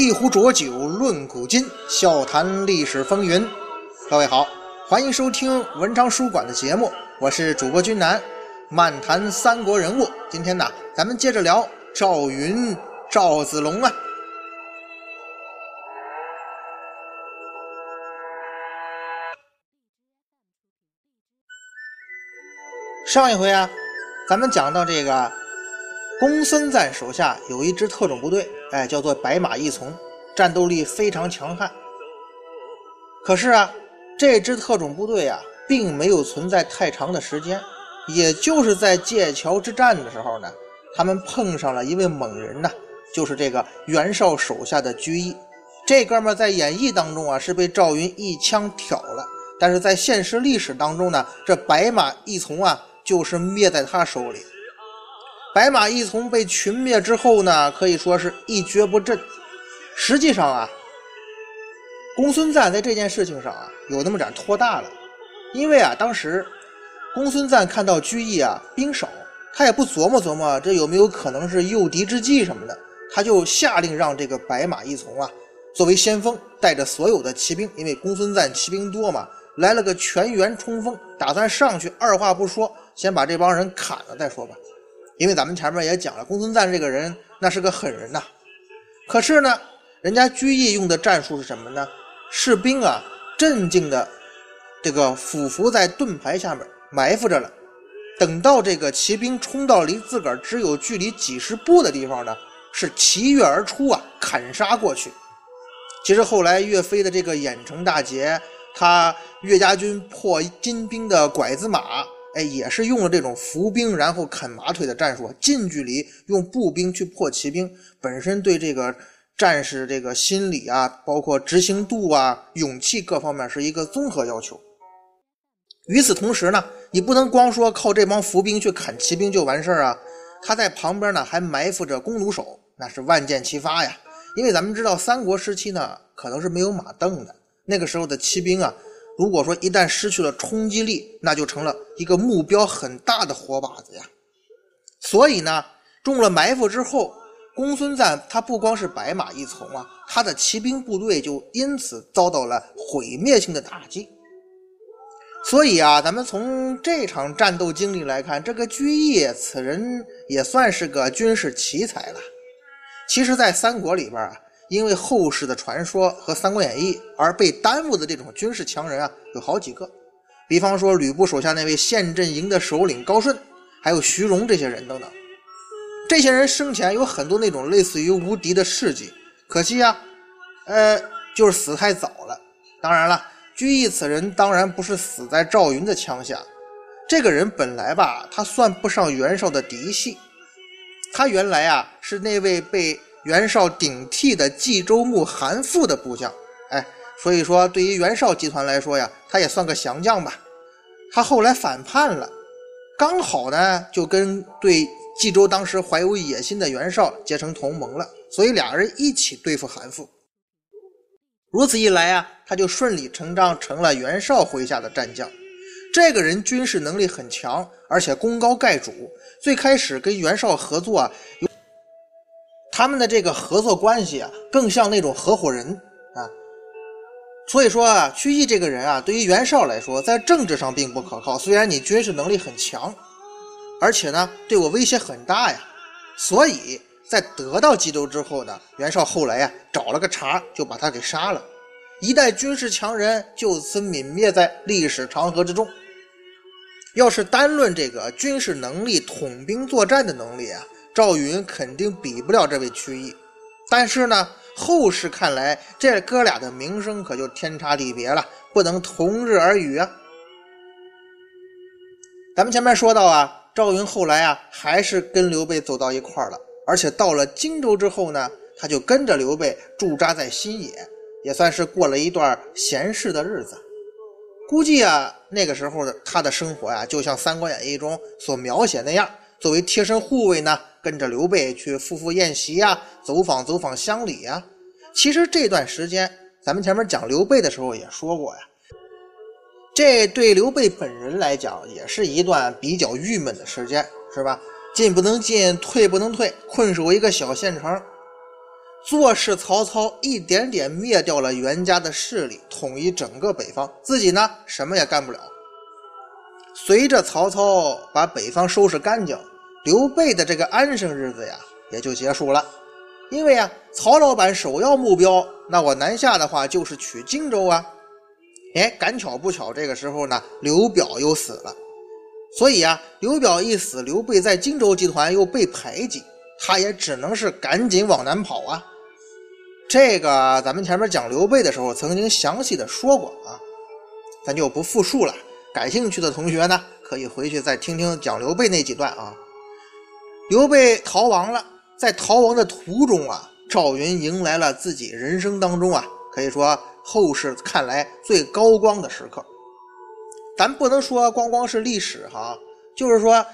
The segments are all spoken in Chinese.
一壶浊酒论古今，笑谈历史风云。各位好，欢迎收听文昌书馆的节目，我是主播君南，漫谈三国人物。今天呢，咱们接着聊赵云、赵子龙啊。上一回啊，咱们讲到这个公孙瓒手下有一支特种部队，哎，叫做白马义从，战斗力非常强悍。可是啊，这支特种部队啊，并没有存在太长的时间，也就是在界桥之战的时候呢，他们碰上了一位猛人呐，就是这个袁绍手下的居易。这哥们在演义当中啊，是被赵云一枪挑了，但是在现实历史当中呢，这白马义从啊，就是灭在他手里。白马义从被群灭之后呢，可以说是一蹶不振。实际上啊，公孙瓒在这件事情上啊，有那么点拖大了。因为啊，当时公孙瓒看到居易啊兵少，他也不琢磨琢磨这有没有可能是诱敌之计什么的，他就下令让这个白马义从啊作为先锋，带着所有的骑兵，因为公孙瓒骑兵多嘛，来了个全员冲锋，打算上去，二话不说，先把这帮人砍了再说吧。因为咱们前面也讲了，公孙瓒这个人那是个狠人呐。可是呢，人家居易用的战术是什么呢？士兵啊，镇静的这个俯伏在盾牌下面埋伏着了，等到这个骑兵冲到离自个儿只有距离几十步的地方呢，是骑跃而出啊，砍杀过去。其实后来岳飞的这个郾城大捷，他岳家军破金兵的拐子马。哎，也是用了这种伏兵，然后啃马腿的战术，近距离用步兵去破骑兵，本身对这个战士这个心理啊，包括执行度啊、勇气各方面是一个综合要求。与此同时呢，你不能光说靠这帮伏兵去砍骑兵就完事儿啊，他在旁边呢还埋伏着弓弩手，那是万箭齐发呀。因为咱们知道三国时期呢，可能是没有马镫的，那个时候的骑兵啊。如果说一旦失去了冲击力，那就成了一个目标很大的活靶子呀。所以呢，中了埋伏之后，公孙瓒他不光是白马一从啊，他的骑兵部队就因此遭到了毁灭性的打击。所以啊，咱们从这场战斗经历来看，这个居易此人也算是个军事奇才了。其实，在三国里边啊。因为后世的传说和《三国演义》而被耽误的这种军事强人啊，有好几个。比方说吕布手下那位陷阵营的首领高顺，还有徐荣这些人等等。这些人生前有很多那种类似于无敌的事迹，可惜呀，呃，就是死太早了。当然了，居易此人当然不是死在赵云的枪下。这个人本来吧，他算不上袁绍的嫡系，他原来啊是那位被。袁绍顶替的冀州牧韩馥的部将，哎，所以说对于袁绍集团来说呀，他也算个降将吧。他后来反叛了，刚好呢就跟对冀州当时怀有野心的袁绍结成同盟了，所以俩人一起对付韩馥。如此一来啊，他就顺理成章成了袁绍麾下的战将。这个人军事能力很强，而且功高盖主。最开始跟袁绍合作啊。他们的这个合作关系啊，更像那种合伙人啊。所以说啊，屈义这个人啊，对于袁绍来说，在政治上并不可靠。虽然你军事能力很强，而且呢，对我威胁很大呀。所以在得到冀州之后呢，袁绍后来呀，找了个茬，就把他给杀了。一代军事强人就此泯灭在历史长河之中。要是单论这个军事能力、统兵作战的能力啊。赵云肯定比不了这位曲义，但是呢，后世看来这哥俩的名声可就天差地别了，不能同日而语啊。咱们前面说到啊，赵云后来啊还是跟刘备走到一块儿了，而且到了荆州之后呢，他就跟着刘备驻扎在新野，也算是过了一段闲适的日子。估计啊，那个时候的他的生活呀，就像《三国演义》中所描写那样。作为贴身护卫呢，跟着刘备去赴赴宴席呀，走访走访乡里呀。其实这段时间，咱们前面讲刘备的时候也说过呀，这对刘备本人来讲，也是一段比较郁闷的时间，是吧？进不能进，退不能退，困守一个小县城。坐视曹操一点点灭掉了袁家的势力，统一整个北方，自己呢什么也干不了。随着曹操把北方收拾干净，刘备的这个安生日子呀也就结束了。因为啊，曹老板首要目标，那我南下的话就是取荆州啊。哎，赶巧不巧，这个时候呢，刘表又死了。所以啊，刘表一死，刘备在荆州集团又被排挤，他也只能是赶紧往南跑啊。这个咱们前面讲刘备的时候曾经详细的说过啊，咱就不复述了。感兴趣的同学呢，可以回去再听听讲刘备那几段啊。刘备逃亡了，在逃亡的途中啊，赵云迎来了自己人生当中啊，可以说后世看来最高光的时刻。咱不能说光光是历史哈，就是说，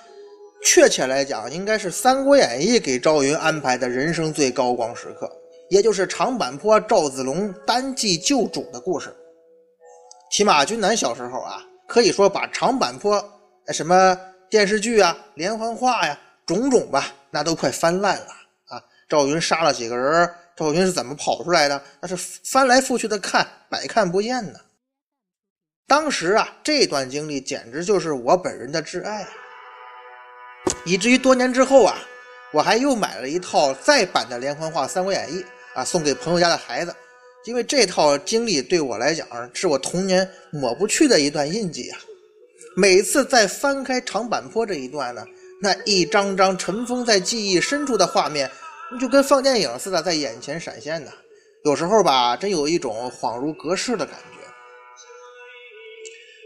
确切来讲，应该是《三国演义》给赵云安排的人生最高光时刻，也就是长坂坡赵子龙单骑救主的故事。骑马军南小时候啊，可以说把长坂坡什么电视剧啊、连环画呀、种种吧，那都快翻烂了啊！赵云杀了几个人，赵云是怎么跑出来的？那是翻来覆去的看，百看不厌呢。当时啊，这段经历简直就是我本人的挚爱啊！以至于多年之后啊，我还又买了一套再版的连环画《三国演义》啊，送给朋友家的孩子，因为这套经历对我来讲是我童年抹不去的一段印记啊！每次再翻开长坂坡这一段呢，那一张张尘封在记忆深处的画面，就跟放电影似的在眼前闪现呢。有时候吧，真有一种恍如隔世的感觉。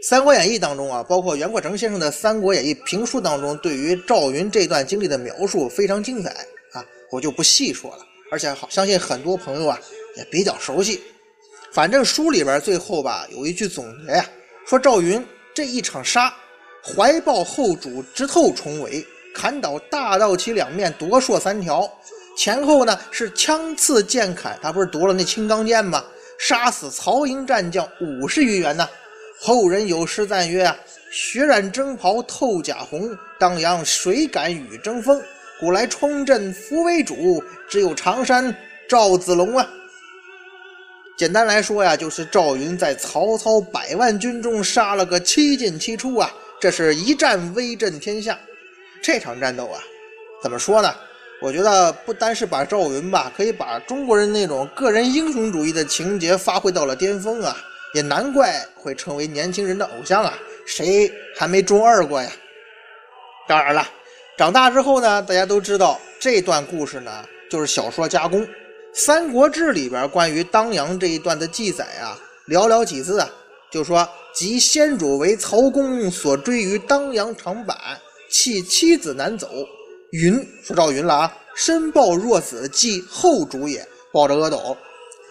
《三国演义》当中啊，包括袁阔成先生的《三国演义》评书当中，对于赵云这段经历的描述非常精彩啊，我就不细说了。而且好，相信很多朋友啊也比较熟悉。反正书里边最后吧有一句总结呀，说赵云这一场杀，怀抱后主直透重围，砍倒大道旗两面夺槊三条，前后呢是枪刺剑砍，他不是夺了那青钢剑吗？杀死曹营战将五十余员呢。后人有诗赞曰：“啊，血染征袍透甲红，当阳谁敢与争锋？古来冲阵扶为主，只有常山赵子龙啊。”简单来说呀，就是赵云在曹操百万军中杀了个七进七出啊，这是一战威震天下。这场战斗啊，怎么说呢？我觉得不单是把赵云吧，可以把中国人那种个人英雄主义的情节发挥到了巅峰啊。也难怪会成为年轻人的偶像啊！谁还没中二过呀？当然了，长大之后呢，大家都知道这段故事呢，就是小说加工，《三国志》里边关于当阳这一段的记载啊，寥寥几字啊，就说：“即先主为曹公所追于当阳长坂，弃妻子南走。云说赵云了啊，身抱若子，即后主也，抱着阿斗。”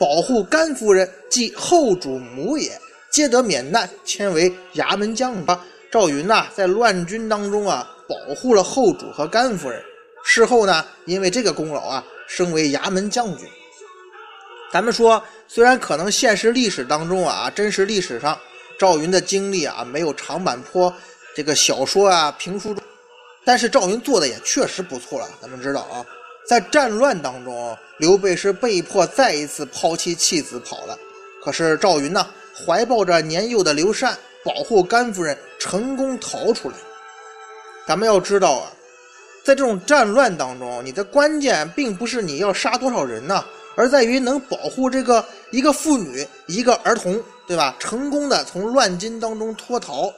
保护甘夫人，即后主母也，皆得免难，迁为衙门将吧。赵云呐，在乱军当中啊，保护了后主和甘夫人。事后呢，因为这个功劳啊，升为衙门将军。咱们说，虽然可能现实历史当中啊，真实历史上赵云的经历啊，没有长坂坡这个小说啊、评书中，但是赵云做的也确实不错了。咱们知道啊。在战乱当中，刘备是被迫再一次抛弃妻子跑了。可是赵云呢，怀抱着年幼的刘禅，保护甘夫人，成功逃出来。咱们要知道啊，在这种战乱当中，你的关键并不是你要杀多少人呐，而在于能保护这个一个妇女、一个儿童，对吧？成功的从乱军当中脱逃，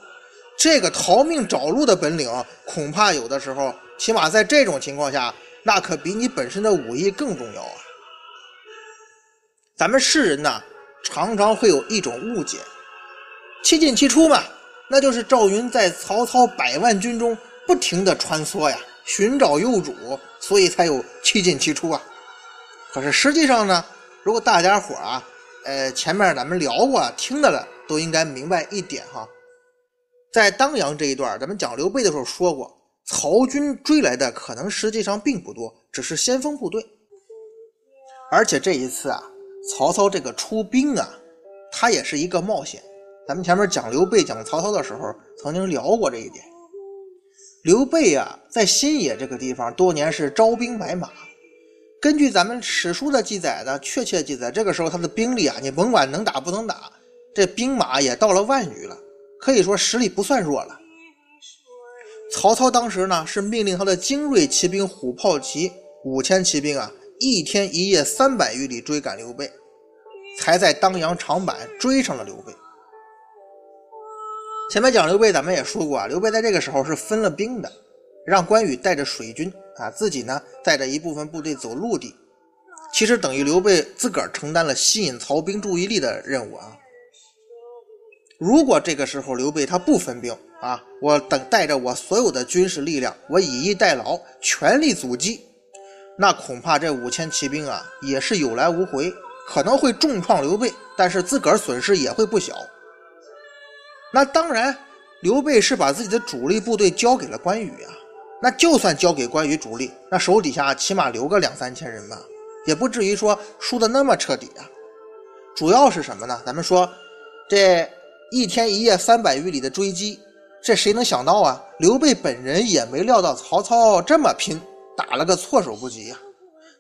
这个逃命找路的本领，恐怕有的时候，起码在这种情况下。那可比你本身的武艺更重要啊！咱们世人呢，常常会有一种误解，七进七出嘛，那就是赵云在曹操百万军中不停的穿梭呀，寻找幼主，所以才有七进七出啊。可是实际上呢，如果大家伙啊，呃，前面咱们聊过，听的了，都应该明白一点哈，在当阳这一段，咱们讲刘备的时候说过。曹军追来的可能实际上并不多，只是先锋部队。而且这一次啊，曹操这个出兵啊，他也是一个冒险。咱们前面讲刘备、讲曹操的时候，曾经聊过这一点。刘备啊，在新野这个地方多年是招兵买马。根据咱们史书的记载呢，确切记载，这个时候他的兵力啊，你甭管能打不能打，这兵马也到了万余了，可以说实力不算弱了。曹操当时呢，是命令他的精锐骑兵虎豹骑五千骑兵啊，一天一夜三百余里追赶刘备，才在当阳长坂追上了刘备。前面讲刘备，咱们也说过啊，刘备在这个时候是分了兵的，让关羽带着水军啊，自己呢带着一部分部队走陆地，其实等于刘备自个儿承担了吸引曹兵注意力的任务啊。如果这个时候刘备他不分兵啊，我等带着我所有的军事力量，我以逸待劳，全力阻击，那恐怕这五千骑兵啊也是有来无回，可能会重创刘备，但是自个儿损失也会不小。那当然，刘备是把自己的主力部队交给了关羽啊。那就算交给关羽主力，那手底下起码留个两三千人吧，也不至于说输的那么彻底啊。主要是什么呢？咱们说这一天一夜三百余里的追击，这谁能想到啊？刘备本人也没料到曹操这么拼，打了个措手不及呀。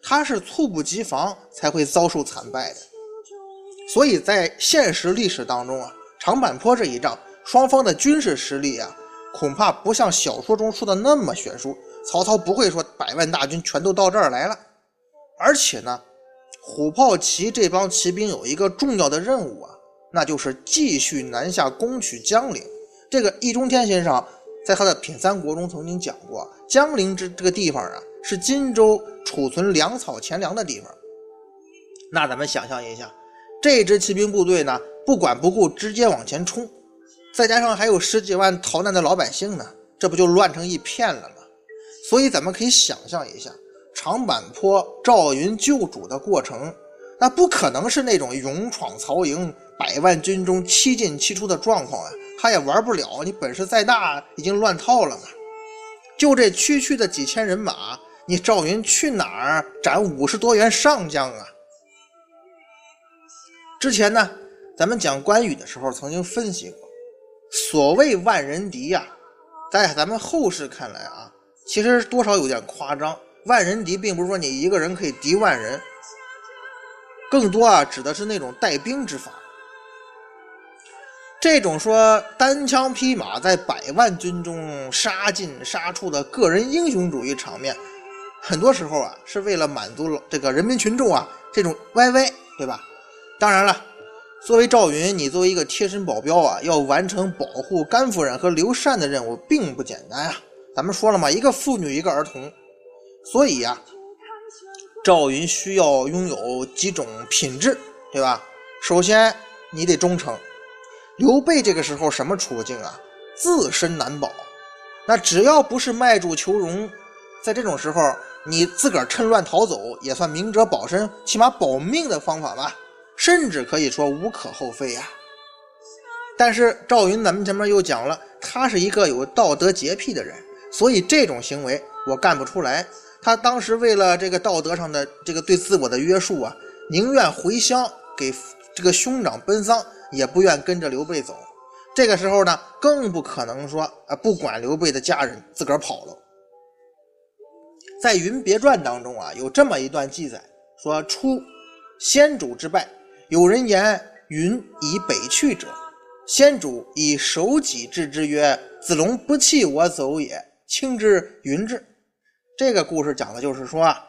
他是猝不及防才会遭受惨败的。所以在现实历史当中啊。长坂坡这一仗，双方的军事实力啊，恐怕不像小说中说的那么悬殊。曹操不会说百万大军全都到这儿来了。而且呢，虎豹骑这帮骑兵有一个重要的任务啊，那就是继续南下攻取江陵。这个易中天先生在他的《品三国》中曾经讲过，江陵这这个地方啊，是荆州储存粮草钱粮的地方。那咱们想象一下，这支骑兵部队呢？不管不顾，直接往前冲，再加上还有十几万逃难的老百姓呢，这不就乱成一片了吗？所以咱们可以想象一下，长坂坡赵云救主的过程，那不可能是那种勇闯曹营、百万军中七进七出的状况啊！他也玩不了，你本事再大，已经乱套了嘛。就这区区的几千人马，你赵云去哪儿斩五十多员上将啊？之前呢？咱们讲关羽的时候，曾经分析过，所谓万人敌呀，在咱们后世看来啊，其实多少有点夸张。万人敌并不是说你一个人可以敌万人，更多啊指的是那种带兵之法。这种说单枪匹马在百万军中杀进杀出的个人英雄主义场面，很多时候啊是为了满足这个人民群众啊这种 YY，对吧？当然了。作为赵云，你作为一个贴身保镖啊，要完成保护甘夫人和刘禅的任务，并不简单啊。咱们说了嘛，一个妇女，一个儿童，所以呀，赵云需要拥有几种品质，对吧？首先，你得忠诚。刘备这个时候什么处境啊？自身难保。那只要不是卖主求荣，在这种时候，你自个儿趁乱逃走，也算明哲保身，起码保命的方法吧。甚至可以说无可厚非呀，但是赵云，咱们前面又讲了，他是一个有道德洁癖的人，所以这种行为我干不出来。他当时为了这个道德上的这个对自我的约束啊，宁愿回乡给这个兄长奔丧，也不愿跟着刘备走。这个时候呢，更不可能说啊不管刘备的家人，自个儿跑了。在《云别传》当中啊，有这么一段记载，说出先主之败。有人言云以北去者，先主以手己治之曰：“子龙不弃我走也，轻之云至。”这个故事讲的就是说啊，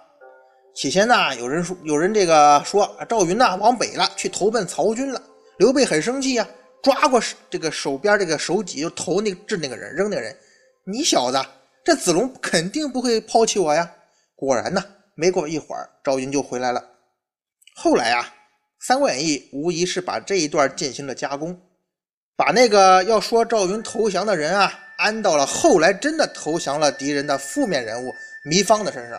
起先呢，有人说有人这个说赵云呐往北了，去投奔曹军了。刘备很生气呀，抓过这个手边这个手戟就投那掷那个人扔那个人。你小子，这子龙肯定不会抛弃我呀。果然呢，没过一会儿，赵云就回来了。后来啊。《三国演义》无疑是把这一段进行了加工，把那个要说赵云投降的人啊，安到了后来真的投降了敌人的负面人物糜芳的身上。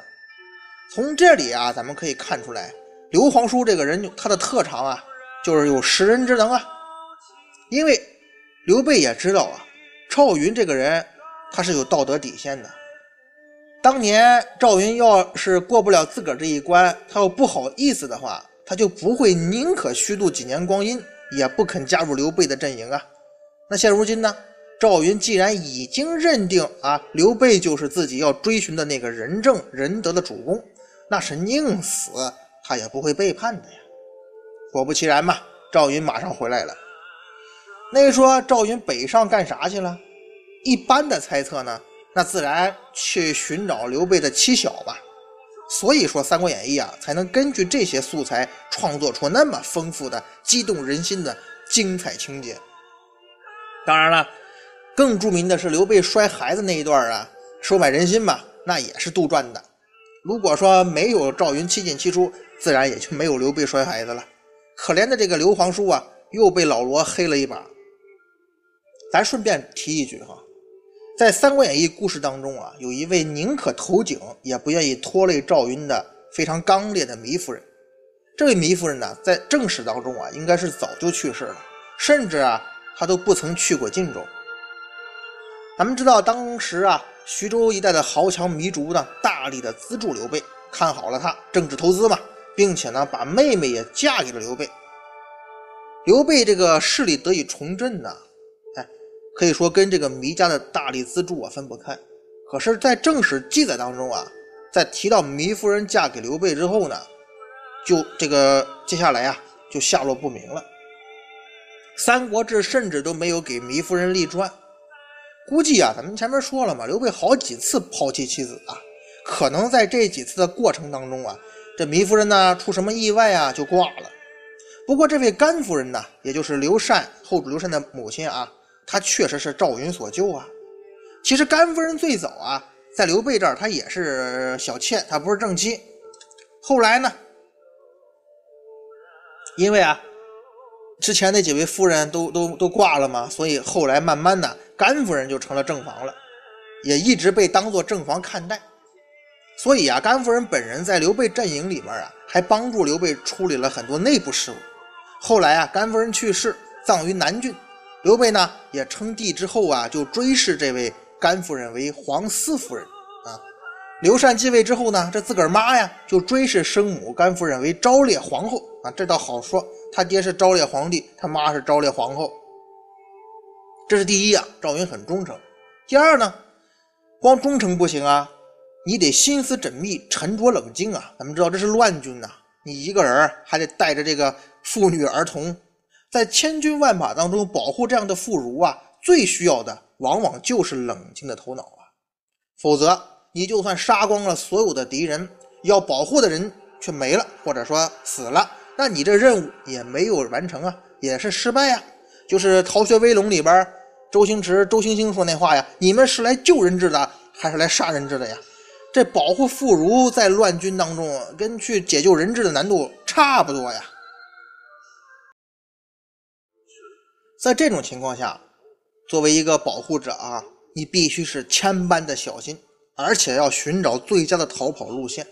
从这里啊，咱们可以看出来，刘皇叔这个人他的特长啊，就是有识人之能啊。因为刘备也知道啊，赵云这个人他是有道德底线的，当年赵云要是过不了自个儿这一关，他要不好意思的话，他就不会宁可虚度几年光阴，也不肯加入刘备的阵营啊。那现如今呢？赵云既然已经认定啊，刘备就是自己要追寻的那个仁政仁德的主公，那是宁死他也不会背叛的呀。果不其然嘛，赵云马上回来了。那说赵云北上干啥去了？一般的猜测呢，那自然去寻找刘备的妻小吧。所以说《三国演义》啊，才能根据这些素材创作出那么丰富的、激动人心的精彩情节。当然了。更著名的是刘备摔孩子那一段啊，收买人心吧，那也是杜撰的。如果说没有赵云七进七出，自然也就没有刘备摔孩子了。可怜的这个刘皇叔啊，又被老罗黑了一把。咱顺便提一句哈，在《三国演义》故事当中啊，有一位宁可投井也不愿意拖累赵云的非常刚烈的糜夫人。这位糜夫人呢，在正史当中啊，应该是早就去世了，甚至啊，她都不曾去过晋州。咱们知道，当时啊，徐州一带的豪强糜竺呢，大力的资助刘备，看好了他政治投资嘛，并且呢，把妹妹也嫁给了刘备。刘备这个势力得以重振呢，可以说跟这个糜家的大力资助啊分不开。可是，在正史记载当中啊，在提到糜夫人嫁给刘备之后呢，就这个接下来啊，就下落不明了。《三国志》甚至都没有给糜夫人立传。估计啊，咱们前面说了嘛，刘备好几次抛弃妻子啊，可能在这几次的过程当中啊，这糜夫人呢出什么意外啊，就挂了。不过这位甘夫人呢，也就是刘禅后主刘禅的母亲啊，他确实是赵云所救啊。其实甘夫人最早啊，在刘备这儿她也是小妾，她不是正妻。后来呢，因为啊，之前那几位夫人都都都挂了嘛，所以后来慢慢的。甘夫人就成了正房了，也一直被当做正房看待。所以啊，甘夫人本人在刘备阵营里面啊，还帮助刘备处理了很多内部事务。后来啊，甘夫人去世，葬于南郡。刘备呢，也称帝之后啊，就追谥这位甘夫人为皇思夫人啊。刘禅继位之后呢，这自个儿妈呀，就追谥生母甘夫人为昭烈皇后啊。这倒好说，他爹是昭烈皇帝，他妈是昭烈皇后。这是第一啊，赵云很忠诚。第二呢，光忠诚不行啊，你得心思缜密、沉着冷静啊。咱们知道这是乱军呐，你一个人还得带着这个妇女儿童，在千军万马当中保护这样的妇孺啊，最需要的往往就是冷静的头脑啊。否则，你就算杀光了所有的敌人，要保护的人却没了，或者说死了，那你这任务也没有完成啊，也是失败呀。就是《逃学威龙》里边，周星驰、周星星说那话呀：“你们是来救人质的，还是来杀人质的呀？”这保护妇孺在乱军当中，跟去解救人质的难度差不多呀。在这种情况下，作为一个保护者啊，你必须是千般的小心，而且要寻找最佳的逃跑路线。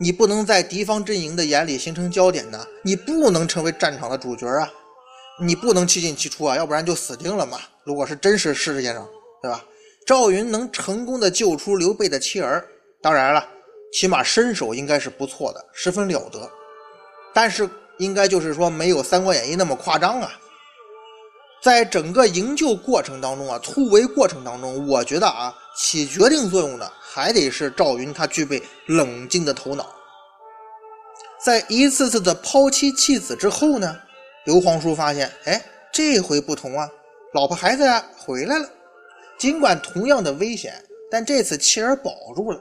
你不能在敌方阵营的眼里形成焦点呢，你不能成为战场的主角啊。你不能七进七出啊，要不然就死定了嘛。如果是真实世界上，对吧？赵云能成功的救出刘备的妻儿，当然了，起码身手应该是不错的，十分了得。但是应该就是说没有《三国演义》那么夸张啊。在整个营救过程当中啊，突围过程当中，我觉得啊，起决定作用的还得是赵云，他具备冷静的头脑。在一次次的抛妻弃子之后呢？刘皇叔发现，哎，这回不同啊，老婆孩子呀回来了。尽管同样的危险，但这次妻儿保住了。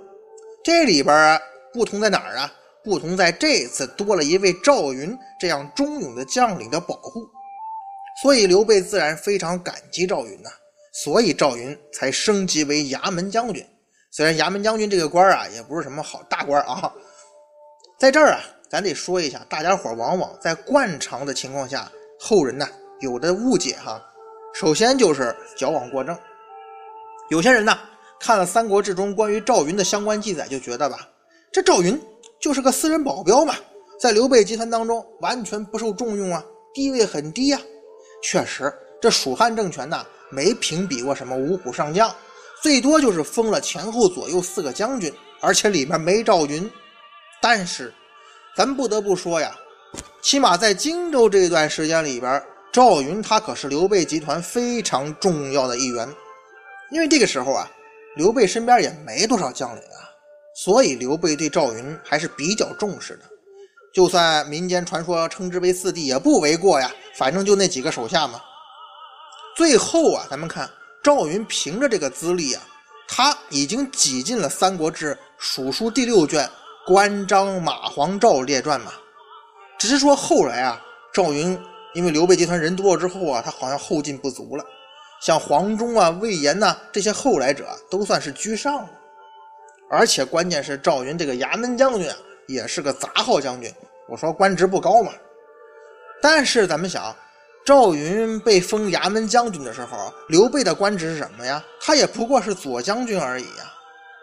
这里边啊，不同在哪儿啊？不同在这次多了一位赵云这样忠勇的将领的保护，所以刘备自然非常感激赵云呐。所以赵云才升级为衙门将军。虽然衙门将军这个官啊，也不是什么好大官啊，在这儿啊。咱得说一下，大家伙往往在惯常的情况下，后人呢有的误解哈。首先就是矫枉过正，有些人呢看了《三国志》中关于赵云的相关记载，就觉得吧，这赵云就是个私人保镖嘛，在刘备集团当中完全不受重用啊，地位很低呀。确实，这蜀汉政权呢没评比过什么五虎上将，最多就是封了前后左右四个将军，而且里面没赵云。但是，咱不得不说呀，起码在荆州这段时间里边，赵云他可是刘备集团非常重要的一员。因为这个时候啊，刘备身边也没多少将领啊，所以刘备对赵云还是比较重视的。就算民间传说称之为四弟也不为过呀，反正就那几个手下嘛。最后啊，咱们看。赵云凭着这个资历啊，他已经挤进了《三国志·蜀书》第六卷《关张马黄赵列传》嘛。只是说后来啊，赵云因为刘备集团人多了之后啊，他好像后劲不足了。像黄忠啊、魏延呐这些后来者都算是居上了。而且关键是赵云这个衙门将军啊，也是个杂号将军。我说官职不高嘛，但是咱们想。赵云被封衙门将军的时候，刘备的官职是什么呀？他也不过是左将军而已呀。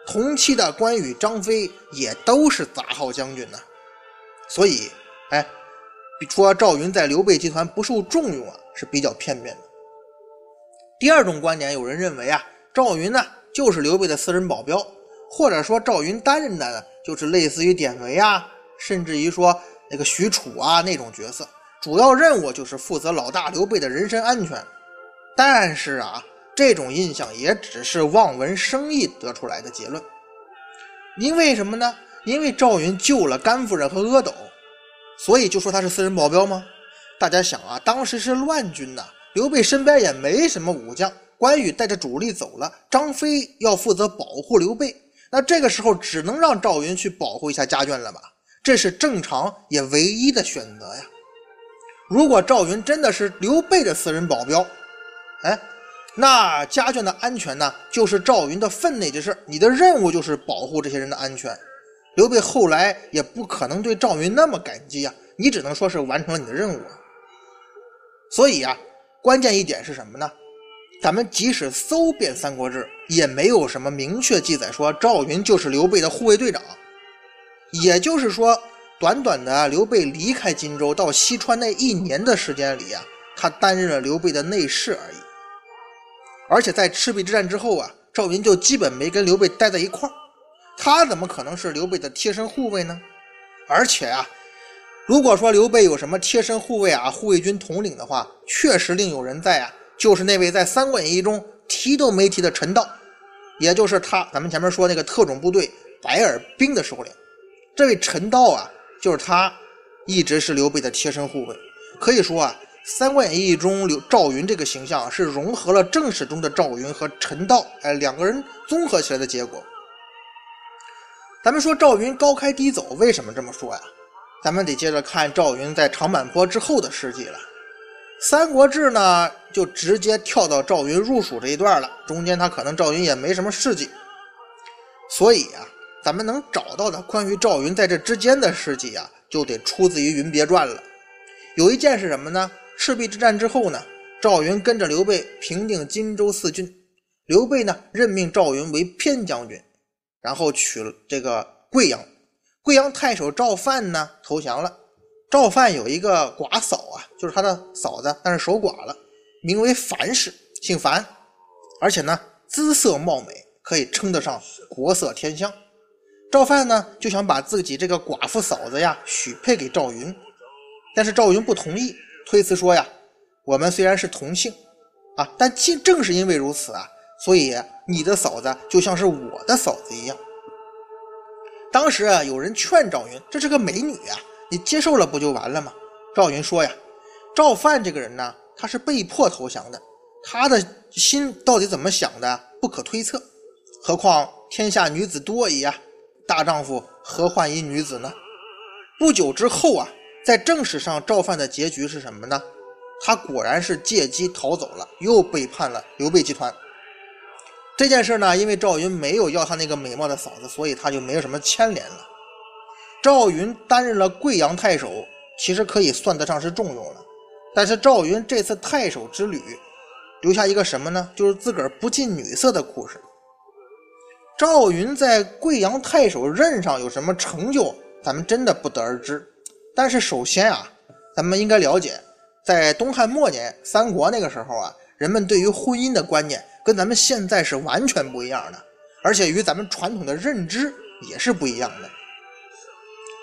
同期的关羽、张飞也都是杂号将军呢。所以，哎，说赵云在刘备集团不受重用啊，是比较片面的。第二种观点，有人认为啊，赵云呢就是刘备的私人保镖，或者说赵云担任的就是类似于典韦啊，甚至于说那个许褚啊那种角色。主要任务就是负责老大刘备的人身安全，但是啊，这种印象也只是望文生义得出来的结论。因为什么呢？因为赵云救了甘夫人和阿斗，所以就说他是私人保镖吗？大家想啊，当时是乱军呐，刘备身边也没什么武将，关羽带着主力走了，张飞要负责保护刘备，那这个时候只能让赵云去保护一下家眷了吧？这是正常也唯一的选择呀。如果赵云真的是刘备的私人保镖，哎，那家眷的安全呢，就是赵云的分内之事。你的任务就是保护这些人的安全。刘备后来也不可能对赵云那么感激啊，你只能说是完成了你的任务。所以啊，关键一点是什么呢？咱们即使搜遍《三国志》，也没有什么明确记载说赵云就是刘备的护卫队长。也就是说。短短的刘备离开荆州到西川那一年的时间里啊，他担任了刘备的内侍而已。而且在赤壁之战之后啊，赵云就基本没跟刘备待在一块儿，他怎么可能是刘备的贴身护卫呢？而且啊，如果说刘备有什么贴身护卫啊、护卫军统领的话，确实另有人在啊，就是那位在《三国演义》中提都没提的陈道，也就是他咱们前面说那个特种部队白耳兵的首领，这位陈道啊。就是他，一直是刘备的贴身护卫。可以说啊，《三国演义》中刘赵云这个形象是融合了正史中的赵云和陈道，哎，两个人综合起来的结果。咱们说赵云高开低走，为什么这么说呀？咱们得接着看赵云在长坂坡之后的事迹了。《三国志》呢，就直接跳到赵云入蜀这一段了，中间他可能赵云也没什么事迹，所以啊。咱们能找到的关于赵云在这之间的事迹啊，就得出自于《云别传》了。有一件是什么呢？赤壁之战之后呢，赵云跟着刘备平定荆州四郡，刘备呢任命赵云为偏将军，然后取了这个贵阳。贵阳太守赵范呢投降了。赵范有一个寡嫂啊，就是他的嫂子，但是守寡了，名为樊氏，姓樊，而且呢姿色貌美，可以称得上国色天香。赵范呢就想把自己这个寡妇嫂子呀许配给赵云，但是赵云不同意，推辞说呀：“我们虽然是同姓，啊，但正正是因为如此啊，所以你的嫂子就像是我的嫂子一样。”当时啊有人劝赵云：“这是个美女啊，你接受了不就完了吗？”赵云说呀：“赵范这个人呢，他是被迫投降的，他的心到底怎么想的不可推测，何况天下女子多矣啊。”大丈夫何患一女子呢？不久之后啊，在正史上赵范的结局是什么呢？他果然是借机逃走了，又背叛了刘备集团。这件事呢，因为赵云没有要他那个美貌的嫂子，所以他就没有什么牵连了。赵云担任了贵阳太守，其实可以算得上是重用了。但是赵云这次太守之旅，留下一个什么呢？就是自个儿不近女色的故事。赵云在贵阳太守任上有什么成就，咱们真的不得而知。但是首先啊，咱们应该了解，在东汉末年、三国那个时候啊，人们对于婚姻的观念跟咱们现在是完全不一样的，而且与咱们传统的认知也是不一样的。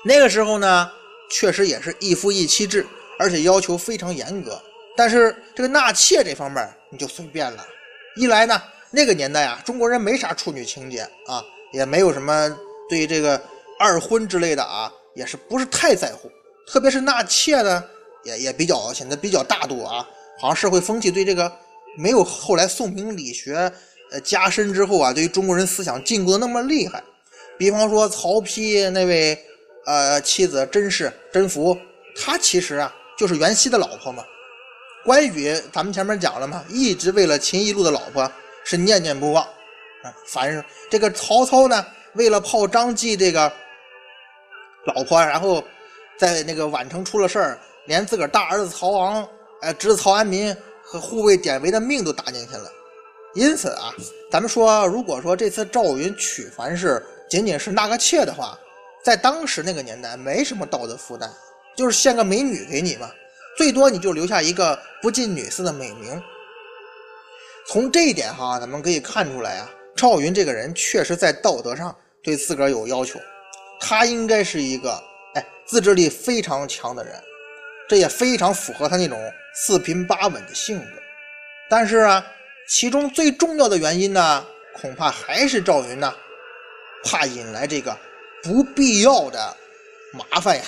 那个时候呢，确实也是一夫一妻制，而且要求非常严格。但是这个纳妾这方面你就随便了。一来呢，那个年代啊，中国人没啥处女情节啊，也没有什么对这个二婚之类的啊，也是不是太在乎。特别是纳妾呢，也也比较显得比较大度啊，好像社会风气对这个没有后来宋明理学呃加深之后啊，对于中国人思想禁锢的那么厉害。比方说曹丕那位呃妻子甄氏甄宓，她其实啊就是袁熙的老婆嘛。关羽，咱们前面讲了嘛，一直为了秦一路的老婆是念念不忘啊。反正这个曹操呢，为了泡张继这个老婆，然后在那个宛城出了事儿，连自个儿大儿子曹昂、呃侄子曹安民和护卫典韦的命都搭进去了。因此啊，咱们说，如果说这次赵云娶樊氏仅仅是纳个妾的话，在当时那个年代没什么道德负担，就是献个美女给你嘛。最多你就留下一个不近女色的美名。从这一点哈，咱们可以看出来啊，赵云这个人确实在道德上对自个儿有要求，他应该是一个哎自制力非常强的人，这也非常符合他那种四平八稳的性格。但是啊，其中最重要的原因呢，恐怕还是赵云呐，怕引来这个不必要的麻烦呀。